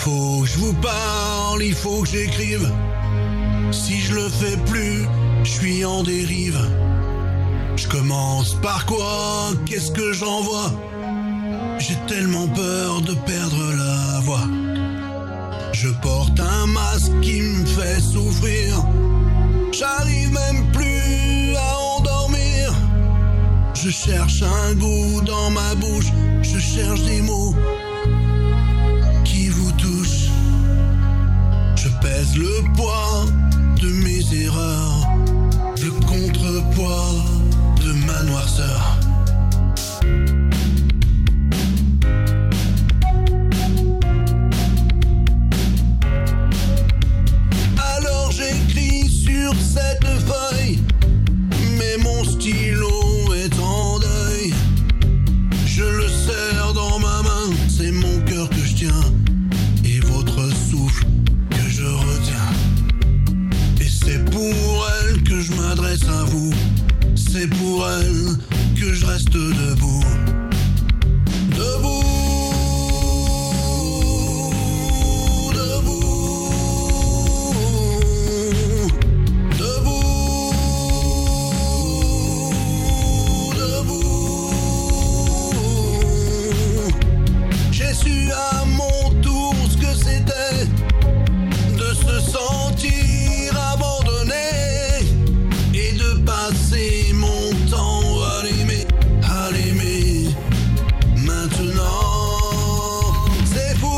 faut que je vous parle, il faut que j'écrive. Si je le fais plus, je suis en dérive. Je commence par quoi? Qu'est-ce que j'envoie? J'ai tellement peur de perdre la voix. Je porte un masque qui me fait souffrir. J'arrive même plus à endormir. Je cherche un goût dans ma bouche. Je cherche des mots vous touchent. Je pèse le poids de mes erreurs. Le contrepoids de ma noirceur. Alors j'écris sur cette m'adresse à vous, c'est pour elle que je reste. Debout. De passer mon temps à l'aimer, à l'aimer. Maintenant, c'est fou,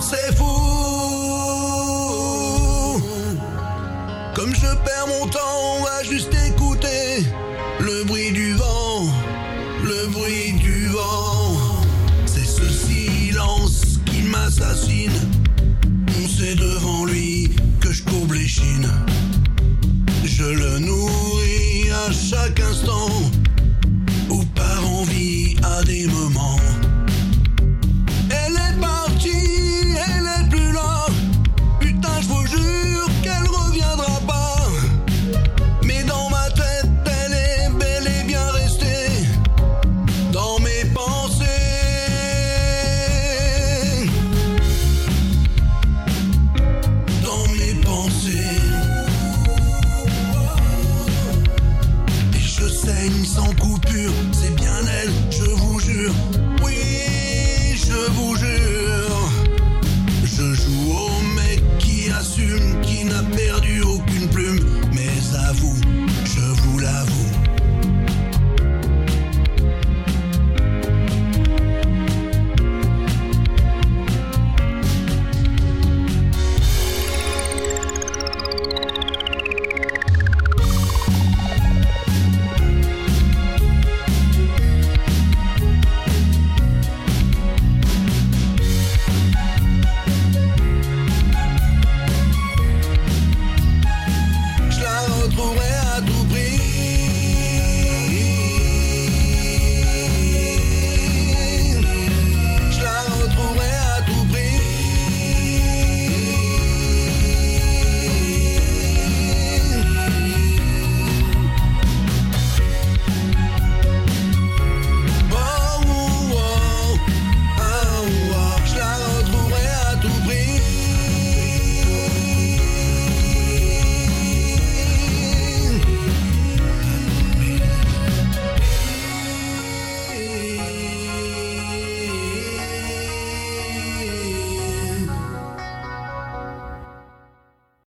c'est fou. Comme je perds mon temps à juste écouter le bruit du vent, le bruit du le nourris à chaque instant ou par envie à des moments. sans coupure, c'est bien elle, je vous jure, oui, je vous jure.